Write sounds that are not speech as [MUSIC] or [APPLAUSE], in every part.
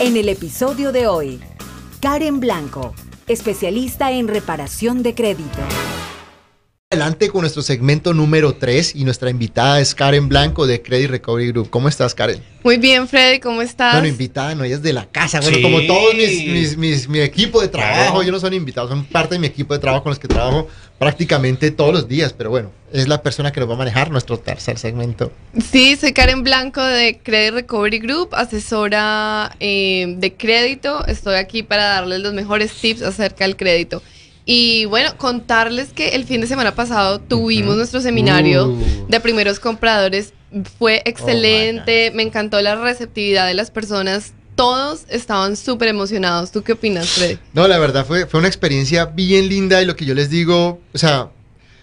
En el episodio de hoy, Karen Blanco, especialista en reparación de crédito. Adelante con nuestro segmento número 3 y nuestra invitada es Karen Blanco de Credit Recovery Group. ¿Cómo estás, Karen? Muy bien, Freddy, ¿cómo estás? Bueno, invitada, no, ella es de la casa. Bueno, Sí. como todos mis, mis- mis- mi equipo de trabajo, Claro. ellos no son invitados, son parte de mi equipo de trabajo con los que trabajo prácticamente todos los días. Pero bueno, es la persona que nos va a manejar nuestro tercer segmento. Sí, soy Karen Blanco de Credit Recovery Group, asesora eh, de crédito. Estoy aquí para darles los mejores tips acerca del crédito. Y bueno, contarles que el fin de semana pasado tuvimos nuestro seminario Uh. Oh de primeros compradores. Fue excelente, me encantó la receptividad de las personas. Todos estaban súper emocionados. ¿Tú qué opinas, Freddy? No, la verdad fue, fue una experiencia bien linda y lo que yo les digo, o sea,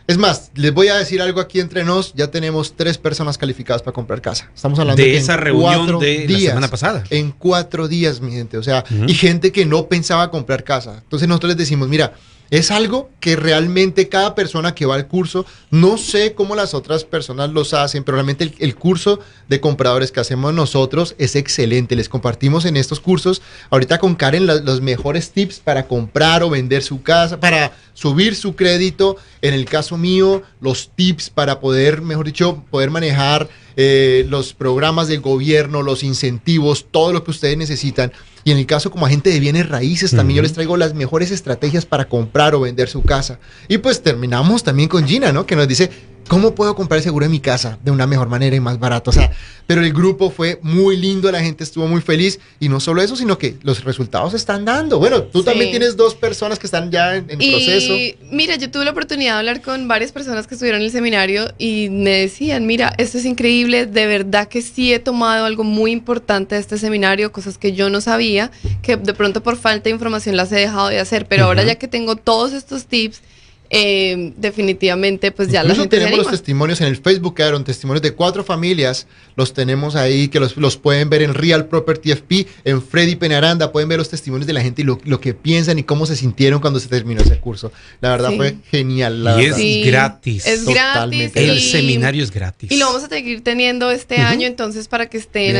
es más, les voy a decir algo aquí entre nos, ya tenemos tres personas calificadas para comprar casa. Estamos hablando de que esa en reunión de la días, semana pasada. En cuatro días, mi gente, o sea, Ujú. y gente que no pensaba comprar casa. Entonces nosotros les decimos, mira, es algo que realmente cada persona que va al curso, no sé cómo las otras personas los hacen, pero realmente el, curso de compradores que hacemos nosotros es excelente. Les compartimos en estos cursos, ahorita con Karen, los mejores tips para comprar o vender su casa, para subir su crédito. En el caso mío, los tips para poder, mejor dicho, poder manejar eh, los programas del gobierno, los incentivos, todo lo que ustedes necesitan. Y en el caso como agente de bienes raíces, también yo les traigo las mejores estrategias para comprar o vender su casa. Y pues terminamos también con Gina, ¿no? Que nos dice, ¿cómo puedo comprar el seguro de mi casa de una mejor manera y más barato? O sea, pero el grupo fue muy lindo, la gente estuvo muy feliz. Y no solo eso, sino que los resultados se están dando. Bueno, tú Sí. también tienes dos personas que están ya en, en proceso. Y mira, yo tuve la oportunidad de hablar con varias personas que estuvieron en el seminario y me decían, mira, esto es increíble, de verdad que sí he tomado algo muy importante de este seminario, cosas que yo no sabía, que de pronto por falta de información las he dejado de hacer, pero ahora ya que tengo todos estos tips, eh, definitivamente pues ya la Incluso gente se tenemos los testimonios en el Facebook, quedaron testimonios de cuatro familias, los tenemos ahí, que los, los pueden ver en Real Property FP, en Freddy Penaranda, pueden ver los testimonios de la gente y lo, lo que piensan y cómo se sintieron cuando se terminó ese curso. La verdad Sí. fue genial. La Y verdad. es Sí, gratis. Es Totalmente. gratis. El y- seminario es gratis. Y lo vamos a seguir teniendo este año, entonces para que estén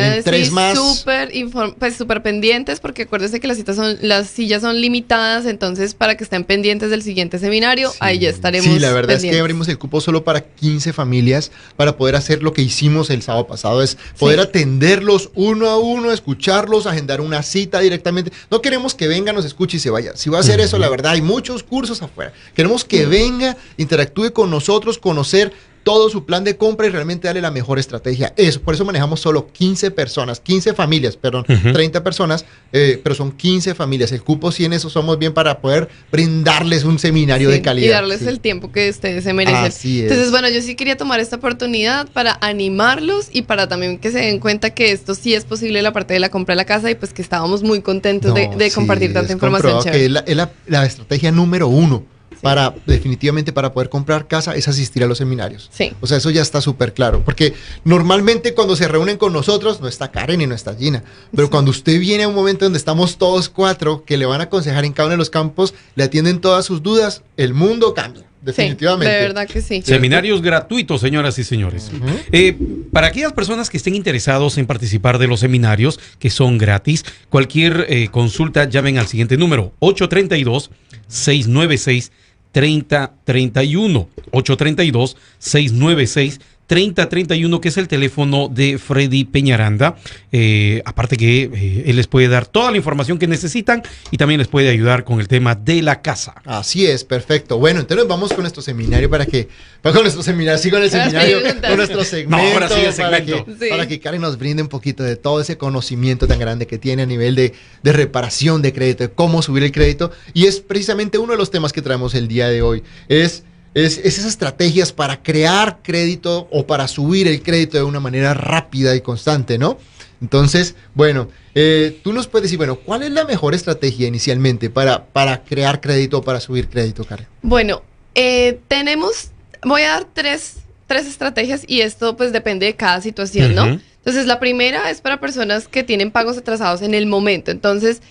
súper inform- pues súper pendientes, porque acuérdense que las citas son, las sillas son limitadas, entonces para que estén pendientes del siguiente seminario, Sí. ahí ya estaremos. Sí, la verdad es que abrimos el cupo solo para 15 familias para poder hacer lo que hicimos el sábado pasado, es poder Sí. atenderlos uno a uno, escucharlos, agendar una cita directamente. No queremos que venga, nos escuche y se vaya. Si va a hacer eso, la verdad, hay muchos cursos afuera. Queremos que venga, interactúe con nosotros, conocer todo su plan de compra y realmente darle la mejor estrategia. Eso, por eso manejamos solo 15 personas, 15 familias, perdón, Ujú. 30 personas, eh, pero son 15 familias. El cupo 100, eso somos bien para poder brindarles un seminario Sí, de calidad. Y darles Sí. el tiempo que ustedes se merecen. Así es. Entonces, bueno, yo sí quería tomar esta oportunidad para animarlos y para también que se den cuenta que esto sí es posible la parte de la compra de la casa y pues que estábamos muy contentos de, No, de sí, compartir tanta es información que es la, es la- la estrategia número uno para definitivamente para poder comprar casa es asistir a los seminarios. Sí. O sea, eso ya está súper claro. Porque normalmente cuando se reúnen con nosotros, no está Karen y no está Gina. Pero cuando usted viene a un momento donde estamos todos cuatro, que le van a aconsejar en cada uno de los campos, le atienden todas sus dudas, el mundo cambia. Definitivamente. Sí, de verdad que sí. Seminarios gratuitos, señoras y señores. Eh, para aquellas personas que estén interesados en participar de los seminarios, que son gratis, cualquier eh, consulta llamen al siguiente número, 832-696-3031. 832-696-3031. 3031, que es el teléfono de Freddy Peñaranda. Eh, aparte que eh, él les puede dar toda la información que necesitan y también les puede ayudar con el tema de la casa. Así es, perfecto. Bueno, entonces vamos con nuestro seminario para que, para con nuestro seminario, sí, con el seminario, con nuestro segmento, No, ahora sí el para, segmento. que, Sí. para que Karen nos brinde un poquito de todo ese conocimiento tan grande que tiene a nivel de, de reparación de crédito, de cómo subir el crédito. Y es precisamente uno de los temas que traemos el día de hoy. Es es, es, esas estrategias para crear crédito o para subir el crédito de una manera rápida y constante, ¿no? Entonces, bueno, eh, tú nos puedes decir, bueno, ¿cuál es la mejor estrategia inicialmente para, para crear crédito o para subir crédito, Karen? Bueno, eh, tenemos, voy a dar tres, tres estrategias y esto pues depende de cada situación, ¿no? Entonces, la primera es para personas que tienen pagos atrasados en el momento. Entonces,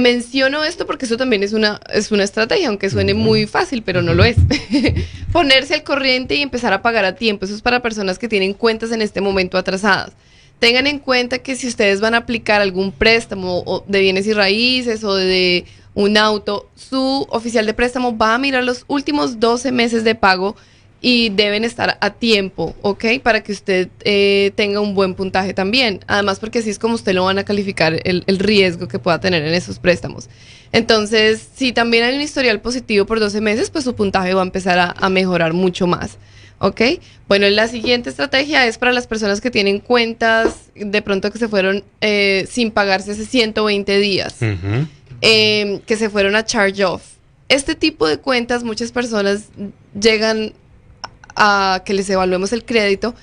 menciono esto porque eso también es una, es una estrategia, aunque suene muy fácil, pero no lo es. [LAUGHS] Ponerse al corriente y empezar a pagar a tiempo. Eso es para personas que tienen cuentas en este momento atrasadas. tengan en cuenta que si ustedes van a aplicar algún préstamo de bienes y raíces o de un auto, su oficial de préstamo va a mirar los últimos 12 meses de pago y deben estar a tiempo, ¿ok? Para que usted eh, tenga un buen puntaje también. Además, porque así es como usted lo van a calificar el, el riesgo que pueda tener en esos préstamos. Entonces, si también hay un historial positivo por 12 meses, pues su puntaje va a empezar a, a mejorar mucho más. ¿Ok? Bueno, la siguiente estrategia es para las personas que tienen cuentas de pronto que se fueron eh, sin pagarse hace 120 días, eh, que se fueron a charge off. Este tipo de cuentas, muchas personas llegan a que les evaluemos el crédito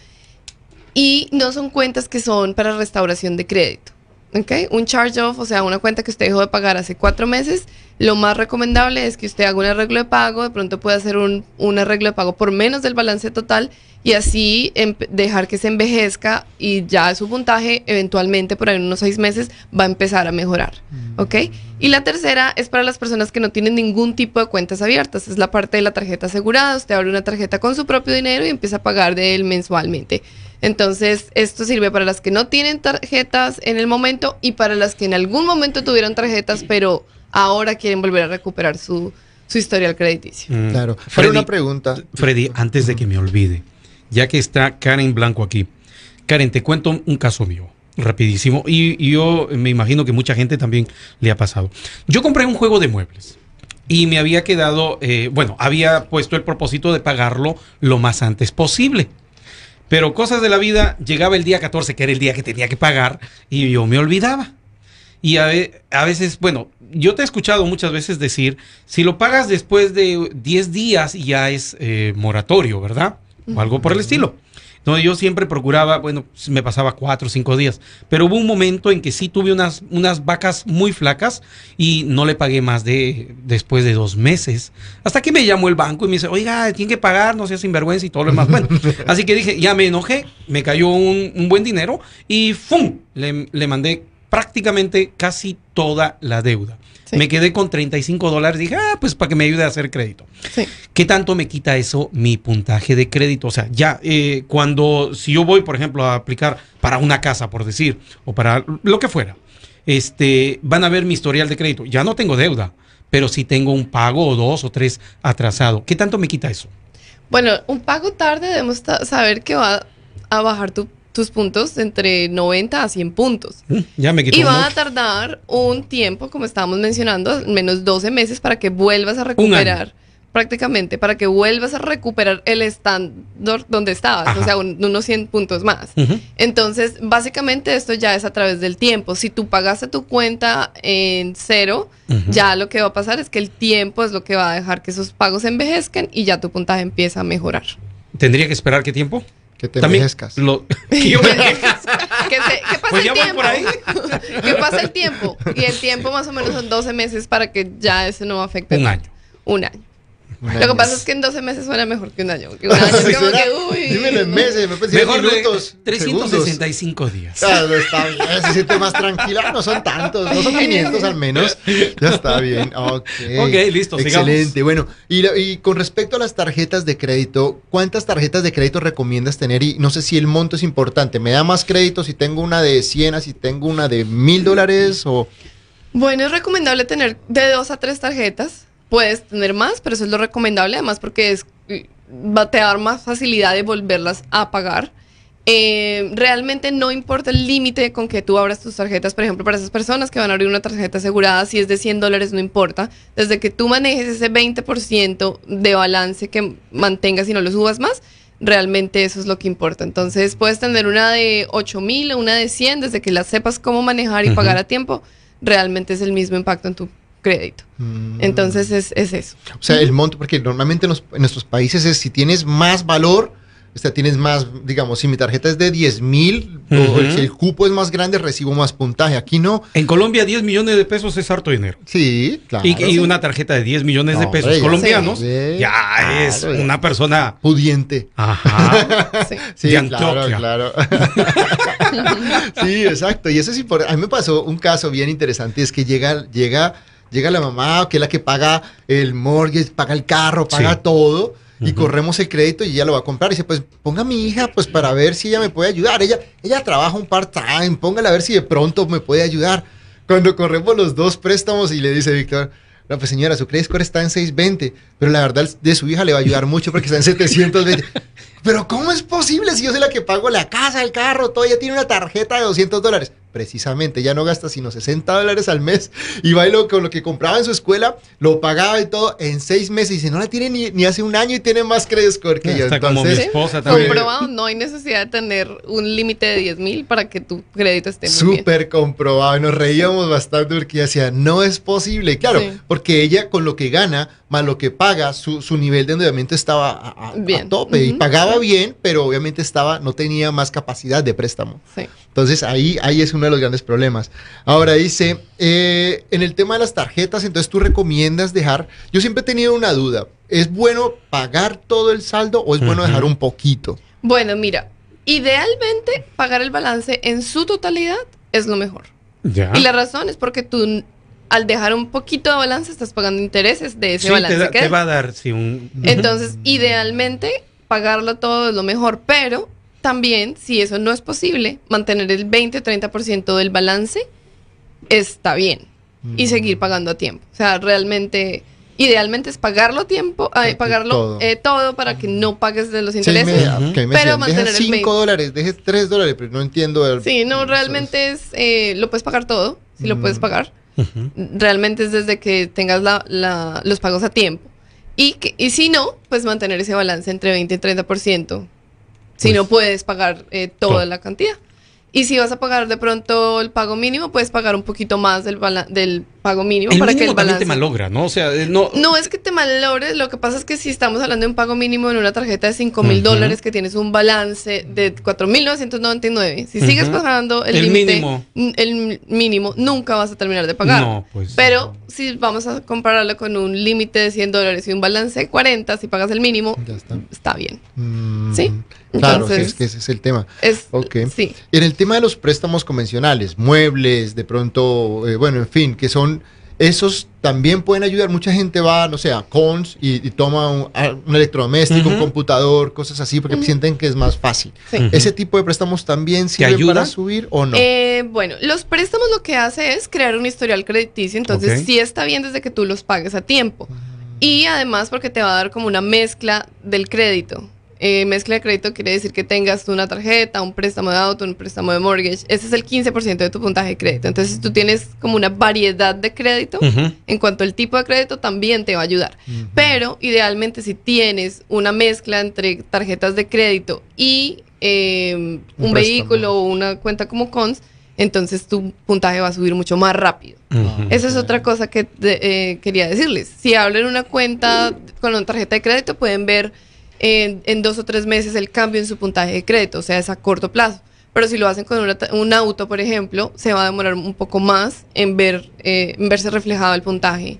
y no son cuentas que son para restauración de crédito. ¿Ok? Un charge off, o sea, una cuenta que usted dejó de pagar hace cuatro meses, lo más recomendable es que usted haga un arreglo de pago, de pronto puede hacer un, un arreglo de pago por menos del balance total y así dejar que se envejezca y ya su puntaje eventualmente por ahí en unos seis meses va a empezar a mejorar. ¿Ok? Y la tercera es para las personas que no tienen ningún tipo de cuentas abiertas. Es la parte de la tarjeta asegurada. Usted abre una tarjeta con su propio dinero y empieza a pagar de él mensualmente. Entonces, esto sirve para las que no tienen tarjetas en el momento y para las que en algún momento tuvieron tarjetas, pero ahora quieren volver a recuperar su, su historial crediticio. Mm. Claro. Pero Freddy, una pregunta. Freddy, antes de que me olvide, ya que está Karen Blanco aquí. Karen, te cuento un caso mío, rapidísimo, y, y yo me imagino que mucha gente también le ha pasado. Yo compré un juego de muebles y me había quedado, eh, bueno, había puesto el propósito de pagarlo lo más antes posible. Pero cosas de la vida, llegaba el día 14, que era el día que tenía que pagar, y yo me olvidaba. Y a, a veces, bueno, yo te he escuchado muchas veces decir, si lo pagas después de 10 días ya es eh, moratorio, ¿verdad? O algo por el estilo. Entonces yo siempre procuraba, bueno, me pasaba cuatro o cinco días, pero hubo un momento en que sí tuve unas, unas vacas muy flacas y no le pagué más de después de dos meses. Hasta que me llamó el banco y me dice, oiga, tiene que pagar, no sea sinvergüenza y todo lo demás. Bueno, [LAUGHS] así que dije, ya me enojé, me cayó un, un buen dinero y ¡fum! Le, le mandé prácticamente casi toda la deuda. Sí. Me quedé con 35 dólares. Dije, ah, pues para que me ayude a hacer crédito. Sí. ¿Qué tanto me quita eso mi puntaje de crédito? O sea, ya eh, cuando, si yo voy, por ejemplo, a aplicar para una casa, por decir, o para lo que fuera, este, van a ver mi historial de crédito. Ya no tengo deuda, pero sí tengo un pago o dos o tres atrasado. ¿Qué tanto me quita eso? Bueno, un pago tarde debemos saber que va a bajar tu- tus puntos entre 90 a 100 puntos. Mm, Ya me quitó Y va a tardar un tiempo, como estábamos mencionando, al menos 12 meses para que vuelvas a recuperar. Prácticamente, para que vuelvas a recuperar el estándar donde estabas, Ajá. o sea, un- unos 100 puntos más. Entonces, básicamente esto ya es a través del tiempo. Si tú pagaste tu cuenta en cero, ya lo que va a pasar es que el tiempo es lo que va a dejar que esos pagos envejezcan y ya tu puntaje empieza a mejorar. ¿Tendría que esperar qué tiempo? Que te También envejezcas. lo- [LAUGHS] [LAUGHS] que yo me que, se- que pase Pues el tiempo. por ahí. que pase el tiempo. Y el tiempo más o menos son 12 meses para que ya eso no afecte. Un año. Un año. Lo que pasa es que en 12 meses suena mejor que un año. [LAUGHS] porque un año es como ¿Será? que, uy. Dímelo en no. meses, me pensé Mejor minutos. de 365 días. Ah, no, está bien, se siente más tranquila. No son tantos, no son 500 al menos. Ya está bien. Ok, Ok, listo, sigamos. Excelente. Bueno, y, con respecto a las tarjetas de crédito, ¿cuántas tarjetas de crédito recomiendas tener? Y no sé si el monto es importante. ¿Me da más crédito si tengo una de 100 a si tengo una de 1000 dólares? O... Bueno, es recomendable tener de dos a tres tarjetas. Puedes tener más, pero eso es lo recomendable, además porque es, va a te dar más facilidad de volverlas a pagar. Eh, realmente no importa el límite con que tú abras tus tarjetas, por ejemplo, para esas personas que van a abrir una tarjeta asegurada, si es de 100 dólares, no importa. Desde que tú manejes ese 20% de balance que mantengas y no lo subas más, realmente eso es lo que importa. Entonces puedes tener una de 8 mil o una de 100, desde que la sepas cómo manejar y pagar a tiempo, realmente es el mismo impacto en tu crédito. Mm. Entonces es, es eso. O sea, el monto, porque normalmente en, los- en nuestros países es si tienes más valor, o sea, tienes más, digamos, si mi tarjeta es de 10 mil, o Ujú. si el cupo es más grande, recibo más puntaje. Aquí no. En Colombia 10 millones de pesos es harto dinero. Sí, claro. Y, y una tarjeta de 10 millones de pesos hombre, ya colombianos ya Claro, es una persona. pudiente. Ajá. [LAUGHS] Sí. Claro, claro. [LAUGHS] sí, exacto. Y eso es importante. A mí me pasó un caso bien interesante, es que llega, llega, llega la mamá, que es la que paga el mortgage, paga el carro, paga Sí. todo. y corremos el crédito y ella lo va a comprar. Y dice, pues ponga a mi hija pues para ver si ella me puede ayudar. Ella, ella trabaja un part-time, póngala a ver si de pronto me puede ayudar. Cuando corremos los dos préstamos y le dice Víctor, no, pues señora, su credit score está en 620, pero la verdad de su hija le va a ayudar mucho porque está en 720. [LAUGHS] Pero ¿cómo es posible si yo soy la que pago la casa, el carro, todo? Ella tiene una tarjeta de 200 dólares. Precisamente, ya no gasta sino 60 dólares al mes y va y lo, con lo que compraba en su escuela, lo pagaba y todo en seis meses. Y dice, no la tiene ni, ni hace un año y tiene más credit score que yo. Está como mi Entonces, esposa también. Comprobado, no hay necesidad de tener un límite de 10 mil para que tu crédito esté muy bien. Súper comprobado. Y nos reíamos bastante porque ella decía, no es posible. Claro, Sí. porque ella con lo que gana, más lo que paga, su, su nivel de endeudamiento estaba a, a- a Bien. tope. Y pagaba bien, pero obviamente estaba, no tenía más capacidad de préstamo. Sí. Entonces ahí, ahí es uno de los grandes problemas. Ahora dice, eh, en el tema de las tarjetas, entonces tú recomiendas dejar, yo siempre he tenido una duda, ¿es bueno pagar todo el saldo o es bueno dejar un poquito? Bueno, mira, idealmente pagar el balance en su totalidad es lo mejor. Ya. Y la razón es porque tú al dejar un poquito de balance estás pagando intereses de ese Sí, balance te, da- que te va a dar sí, un... Entonces, idealmente, pagarlo todo es lo mejor, pero también, si eso no es posible, mantener el 20-30% del balance está bien y seguir pagando a tiempo. O sea, realmente, idealmente es pagarlo a tiempo, ay, Todo. pagarlo eh, todo para que no pagues de los Sí, intereses. me, Ujú. que me Pero decían, mantener deja el 5 20. dólares, deje 3 dólares, pero no entiendo. el- Sí, no, realmente es, eh, lo puedes pagar todo, si lo Mm. puedes pagar. Ujú. Realmente es desde que tengas la- la- los pagos a tiempo. Y, que, y si no, pues mantener ese balance entre 20 y 30%. Si Pues, no puedes pagar eh, toda la cantidad. Y si vas a pagar de pronto el pago mínimo, puedes pagar un poquito más del, del pago mínimo El para que el balance... te malogra, ¿no? O sea, eh, no... No es que te malogres, lo que pasa es que si estamos hablando de un pago mínimo en una tarjeta de 5 mil dólares que tienes un balance de 4.999, si sigues Ujú. pagando el, El límite, mínimo. el mínimo, nunca vas a terminar de pagar. No, pues... Pero si vamos a compararlo con un límite de 100 dólares y un balance de 40, si pagas el mínimo, Ya está. está bien. Mm, Sí, Claro, entonces- es que ese es el tema. Es, Ok. Sí. En el tema de los préstamos convencionales, muebles, de pronto, eh, bueno, en fin, que son, esos también pueden ayudar. Mucha gente va, no sé, a Cons y, y toma un, electrodoméstico, un computador, cosas así, porque sienten que es más fácil. sí. ¿Ese tipo de préstamos también sirven ayuda? para subir o no? Eh, bueno, los préstamos lo que hace es crear un historial crediticio, entonces sí está bien desde que tú los pagues a tiempo. Y además porque te va a dar como una mezcla del crédito. Eh, mezcla de crédito quiere decir que tengas una tarjeta, un préstamo de auto, un préstamo de mortgage. Ese es el 15% de tu puntaje de crédito. Entonces, si tú tienes como una variedad de crédito, en cuanto al tipo de crédito, también te va a ayudar. Pero idealmente si tienes una mezcla entre tarjetas de crédito y eh, un, vehículo o una cuenta como cons, entonces tu puntaje va a subir mucho más rápido. Esa es otra cosa que de- eh, quería decirles. Si abren una cuenta con una tarjeta de crédito, pueden ver en, en dos o tres meses el cambio en su puntaje de crédito, o sea, es a corto plazo. Pero si lo hacen con una un auto, por ejemplo, se va a demorar un poco más en, ver, eh, en verse reflejado el puntaje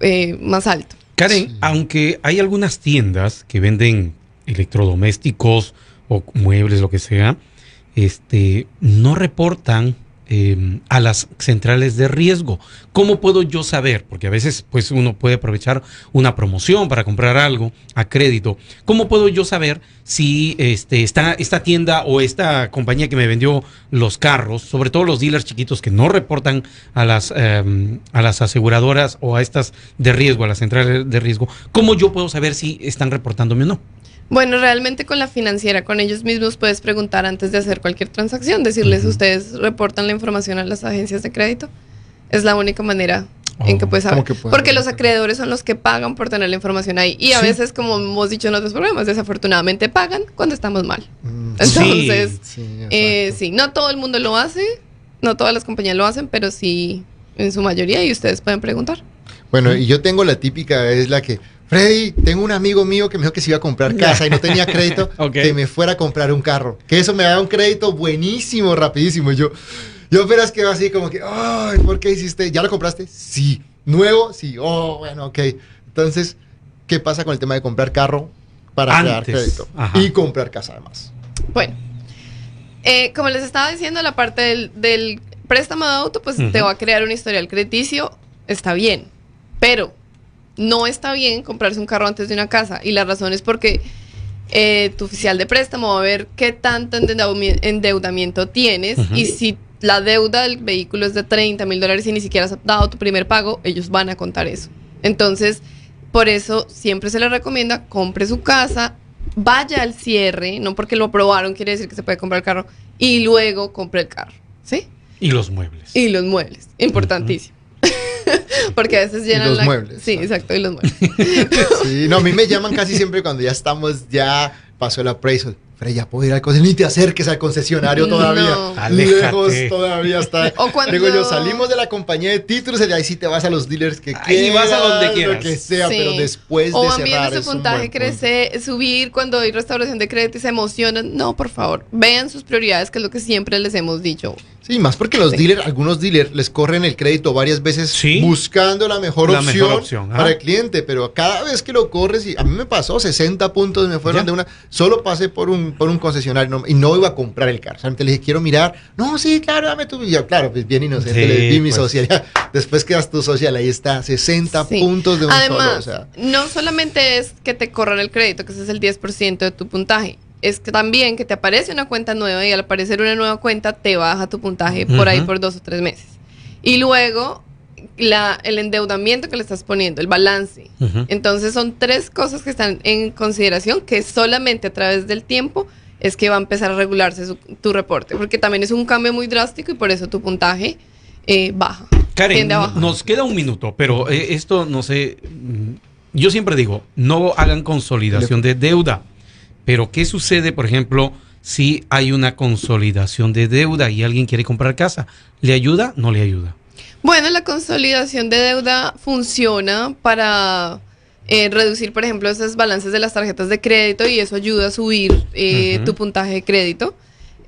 eh, más alto. Karen, Sí. aunque hay algunas tiendas que venden electrodomésticos o muebles, lo que sea, este, no reportan eh, a las centrales de riesgo. ¿Cómo puedo yo saber? Porque a veces pues uno puede aprovechar una promoción para comprar algo a crédito. ¿Cómo puedo yo saber si este, está esta tienda o esta compañía que me vendió los carros, sobre todo los dealers chiquitos que no reportan a las, eh, a las aseguradoras o a estas de riesgo, a las centrales de riesgo, ¿cómo yo puedo saber si están reportándome o no? Bueno, realmente con la financiera, con ellos mismos puedes preguntar antes de hacer cualquier transacción, decirles, Ujú. ¿ustedes reportan la información a las agencias de crédito? Es la única manera en que Oh, puedes ¿cómo saber. que Porque los acreedores son los que pagan por tener la información ahí. Y a Sí. veces, como hemos dicho en otros programas, desafortunadamente pagan cuando estamos mal. Mm, Entonces, sí, eh, sí, no todo el mundo lo hace, no todas las compañías lo hacen, pero sí en su mayoría y ustedes pueden preguntar. Bueno, y yo tengo la típica, es la que, Freddy, tengo un amigo mío que me dijo que se iba a comprar casa y no tenía crédito, [LAUGHS] que me fuera a comprar un carro. Que eso me da un crédito buenísimo, rapidísimo. Y yo, yo apenas quedo así como que, ay, ¿por qué hiciste? ¿Ya lo compraste? Sí. ¿Nuevo? Sí. Oh, bueno, ok. Entonces, ¿qué pasa con el tema de comprar carro para crear crédito? ajá. Y comprar casa además. Bueno, eh, como les estaba diciendo, la parte del, del préstamo de auto, pues te va a crear un historial crediticio, está bien, pero no está bien comprarse un carro antes de una casa. Y la razón es porque eh, tu oficial de préstamo va a ver qué tanto endeudami- endeudamiento tienes y si la deuda del vehículo es de 30 mil dólares y ni siquiera has dado tu primer pago, ellos van a contar eso. Entonces, por eso siempre se le recomienda compre su casa, vaya al cierre, no porque lo aprobaron quiere decir que se puede comprar el carro, y luego compre el carro, ¿sí? Y los muebles. Y los muebles, importantísimo. [LAUGHS] porque a veces llenan los la... muebles, Sí, exacto. exacto, y los [LAUGHS] muebles. Sí, no, a mí me llaman casi siempre cuando ya estamos, ya pasó el appraisal. Frey, ya puedo ir al concesionario. Ni te acerques al concesionario todavía. No. Aléjate. Lejos todavía está. [LAUGHS] O cuando- Digo yo, salimos de la compañía de títulos y de ahí sí te vas a los dealers que Ahí vas a donde Lo quieras. que sea, Sí. pero después o de cerrar viendo es su un puntaje punto. crecer, subir cuando hay restauración de crédito y se emocionan. No, por favor, vean sus prioridades, que es lo que siempre les hemos dicho. Sí, más porque los Sí. dealers, algunos dealers les corren el crédito varias veces Sí. buscando la mejor La opción, mejor opción, para el cliente, pero cada vez que lo corres, y a mí me pasó, 60 puntos me fueron Ya. de una, solo pasé por un, por un concesionario no- y no iba a comprar el carro. Solamente le dije, quiero mirar, no, sí, claro, dame tu, y yo, claro, pues bien inocente, Sí, le di mi pues. social, ya. después quedas tu social, ahí está, 60 Sí. puntos de un Además, solo, o sea. no solamente es que te corran el crédito, que ese es el 10% de tu puntaje, es que también que te aparece una cuenta nueva y al aparecer una nueva cuenta te baja tu puntaje por ahí por dos o tres meses. Y luego la, el endeudamiento que le estás poniendo, el balance. Entonces son tres cosas que están en consideración que solamente a través del tiempo es que va a empezar a regularse su- tu reporte, porque también es un cambio muy drástico y por eso tu puntaje eh, baja. Karen, nos queda un minuto, pero eh, esto no sé. mm, Yo siempre digo, no hagan consolidación de deuda. Pero, ¿qué sucede, por ejemplo, si hay una consolidación de deuda y alguien quiere comprar casa? ¿Le ayuda? ¿No le ayuda? Bueno, la consolidación de deuda funciona para eh, reducir, por ejemplo, esos balances de las tarjetas de crédito y eso ayuda a subir eh, tu puntaje de crédito.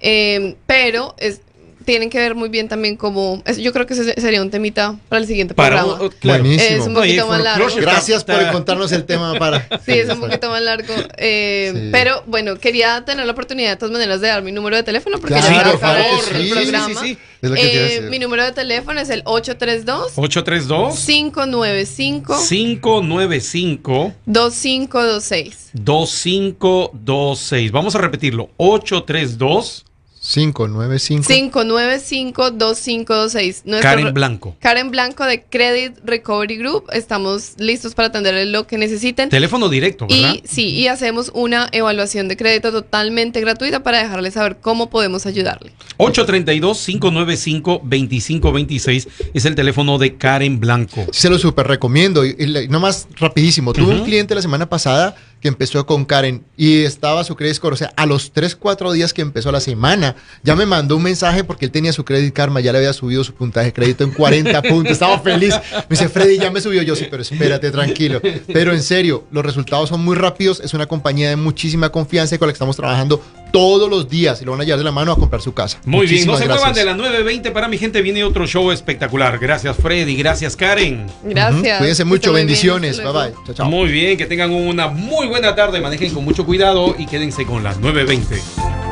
Eh, pero es, tienen que ver muy bien también cómo... es- yo creo que ese sería un temita para el siguiente Para, programa. oh, claro. Buenísimo. Es un No, poquito más largo. Gracias por contarnos el tema para... [LAUGHS] Sí, es un poquito más largo. eh, Sí. Pero bueno, quería tener la oportunidad de todas maneras de dar mi número de teléfono porque Claro, ya por favor, el sí, programa. sí, Eh, mi número de teléfono es el 832 832 595 595 2526. 2526. Vamos a repetirlo. 832 595. 595-2526. Nuestro Karen re- Blanco. Karen Blanco de Credit Recovery Group. Estamos listos para atenderles lo que necesiten. Teléfono directo, ¿verdad? Y sí, y hacemos una evaluación de crédito totalmente gratuita para dejarles saber cómo podemos ayudarle. 832-595-2526 es el teléfono de Karen Blanco. Se lo súper recomiendo. Y, y nomás rapidísimo. Tuve un cliente la semana pasada empezó con Karen y estaba su credit score. O sea, a los 3, 4 días que empezó la semana, ya me mandó un mensaje porque él tenía su credit karma, ya le había subido su puntaje de crédito en 40 puntos. Estaba feliz. Me dice, Freddy, ya me subió. Yo sí, pero espérate, tranquilo. Pero en serio, los resultados son muy rápidos. Es una compañía de muchísima confianza con la que estamos trabajando todos los días y lo van a llevar de la mano a comprar su casa. Muy bien, no se muevan de las 9.20. Para mi gente viene otro show espectacular. Gracias Freddy, gracias Karen. Gracias. Ujú. Cuídense Que mucho. estén muy bien. Bendiciones. Bye bye. Chao, chao. Muy bien, que tengan una muy buena tarde. Manejen con mucho cuidado y quédense con las 9.20.